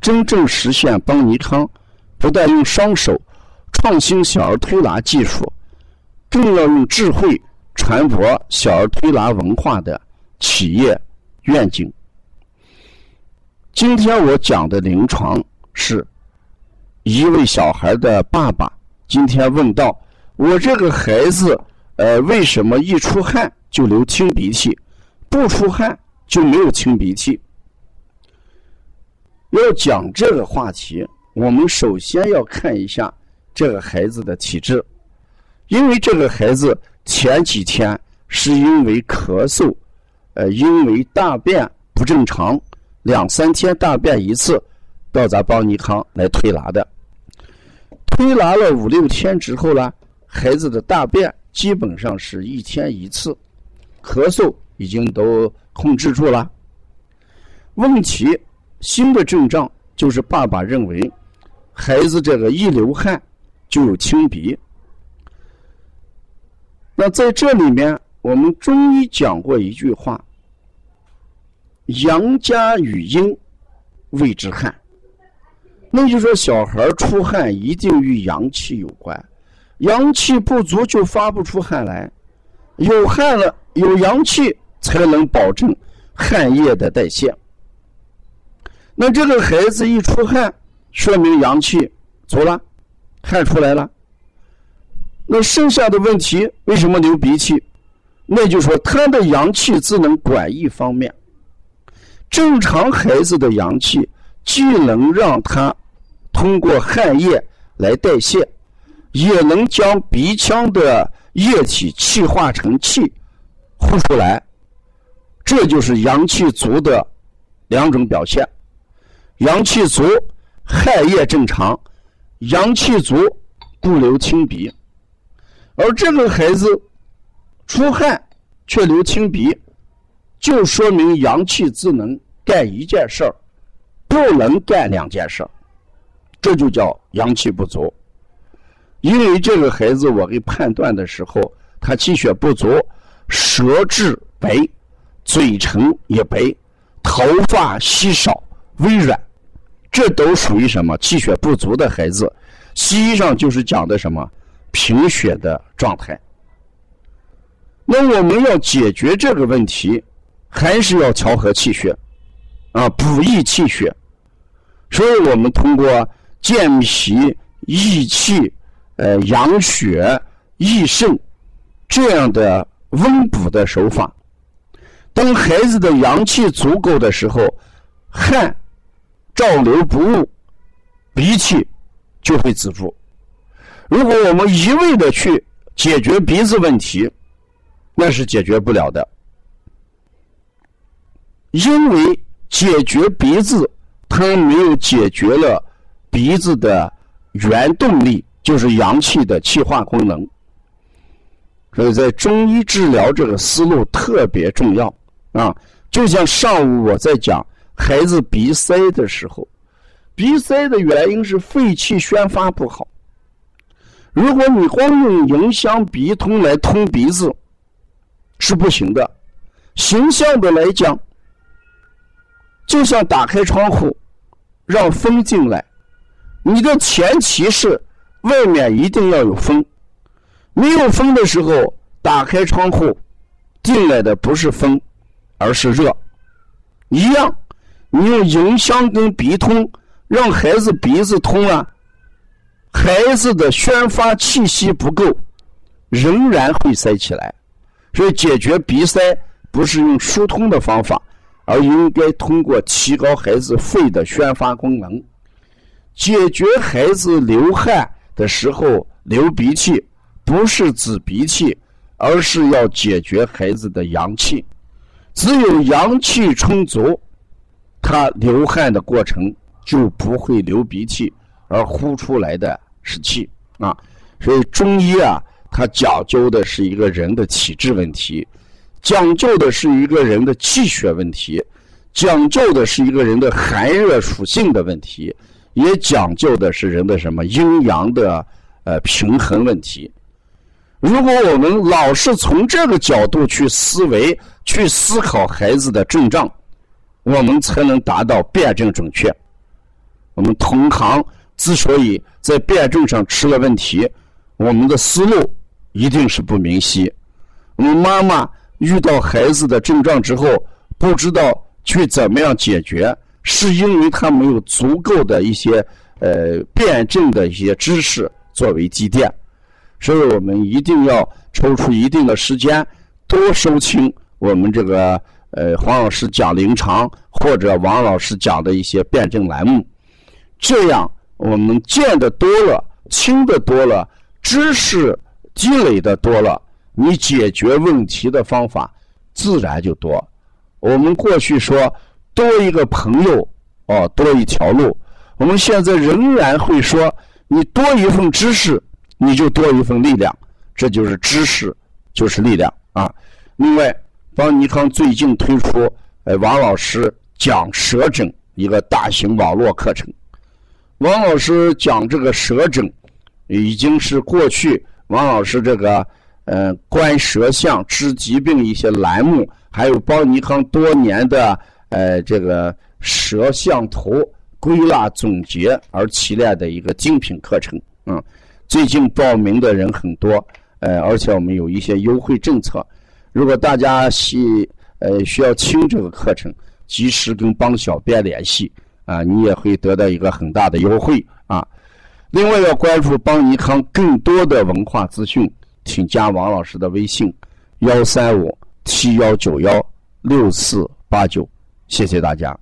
真正实现邦尼康不但用双手创新小儿推拿技术，更要用智慧传播小儿推拿文化的企业愿景。今天我讲的临床是一位小孩的爸爸。今天问到我这个孩子，呃，为什么一出汗就流清鼻涕，不出汗就没有清鼻涕？要讲这个话题，我们首先要看一下这个孩子的体质，因为这个孩子前几天是因为咳嗽，呃，因为大便不正常，两三天大便一次，到咱邦尼康来推拿的。推拿了五六天之后呢，孩子的大便基本上是一天一次，咳嗽已经都控制住了。问题。新的症状就是爸爸认为孩子这个一流汗就有清鼻。那在这里面，我们中医讲过一句话：“阳家与阴谓之汗。”那就说小孩出汗一定与阳气有关，阳气不足就发不出汗来，有汗了有阳气才能保证汗液的代谢。那这个孩子一出汗，说明阳气足了，汗出来了。那剩下的问题为什么流鼻涕？那就说他的阳气只能管一方面。正常孩子的阳气既能让他通过汗液来代谢，也能将鼻腔的液体气化成气呼出来。这就是阳气足的两种表现。阳气足，汗液正常；阳气足，不流清鼻。而这个孩子出汗却流清鼻，就说明阳气只能干一件事儿，不能干两件事，这就叫阳气不足。因为这个孩子，我给判断的时候，他气血不足，舌质白，嘴唇也白，头发稀少，微软。这都属于什么？气血不足的孩子，西医上就是讲的什么贫血的状态。那我们要解决这个问题，还是要调和气血，啊，补益气血。所以我们通过健脾益气、呃养血益肾这样的温补的手法，当孩子的阳气足够的时候，汗。照流不误，鼻涕就会止住。如果我们一味的去解决鼻子问题，那是解决不了的。因为解决鼻子，它没有解决了鼻子的原动力，就是阳气的气化功能。所以在中医治疗这个思路特别重要啊！就像上午我在讲。孩子鼻塞的时候，鼻塞的原因是肺气宣发不好。如果你光用迎香鼻通来通鼻子，是不行的。形象的来讲，就像打开窗户，让风进来。你的前提是外面一定要有风，没有风的时候，打开窗户，进来的不是风，而是热，一样。你用迎香跟鼻通让孩子鼻子通了，孩子的宣发气息不够，仍然会塞起来。所以解决鼻塞不是用疏通的方法，而应该通过提高孩子肺的宣发功能。解决孩子流汗的时候流鼻涕，不是止鼻涕，而是要解决孩子的阳气。只有阳气充足，他流汗的过程就不会流鼻涕，而呼出来的是气啊。所以中医啊，它讲究的是一个人的体质问题，讲究的是一个人的气血问题，讲究的是一个人的寒热属性的问题，也讲究的是人的什么阴阳的呃平衡问题。如果我们老是从这个角度去思维、去思考孩子的症状，我们才能达到辩证准确。我们同行之所以在辩证上出了问题，我们的思路一定是不明晰。我们妈妈遇到孩子的症状之后，不知道去怎么样解决，是因为他没有足够的一些呃辩证的一些知识作为积淀。所以我们一定要抽出一定的时间，多收听我们这个呃黄老师讲临床或者王老师讲的一些辩证栏目，这样我们见的多了，听的多了，知识积累的多了，你解决问题的方法自然就多。我们过去说多一个朋友哦，多一条路，我们现在仍然会说你多一份知识。你就多一份力量，这就是知识，就是力量啊！另外，邦尼康最近推出，呃，王老师讲舌诊一个大型网络课程。王老师讲这个舌诊，已经是过去王老师这个呃观舌象治疾病一些栏目，还有邦尼康多年的呃这个舌象图归纳总结而起来的一个精品课程，嗯。最近报名的人很多，呃，而且我们有一些优惠政策。如果大家需呃需要听这个课程，及时跟帮小编联系啊，你也会得到一个很大的优惠啊。另外要关注邦尼康更多的文化资讯，请加王老师的微信：幺三五七幺九幺六四八九，谢谢大家。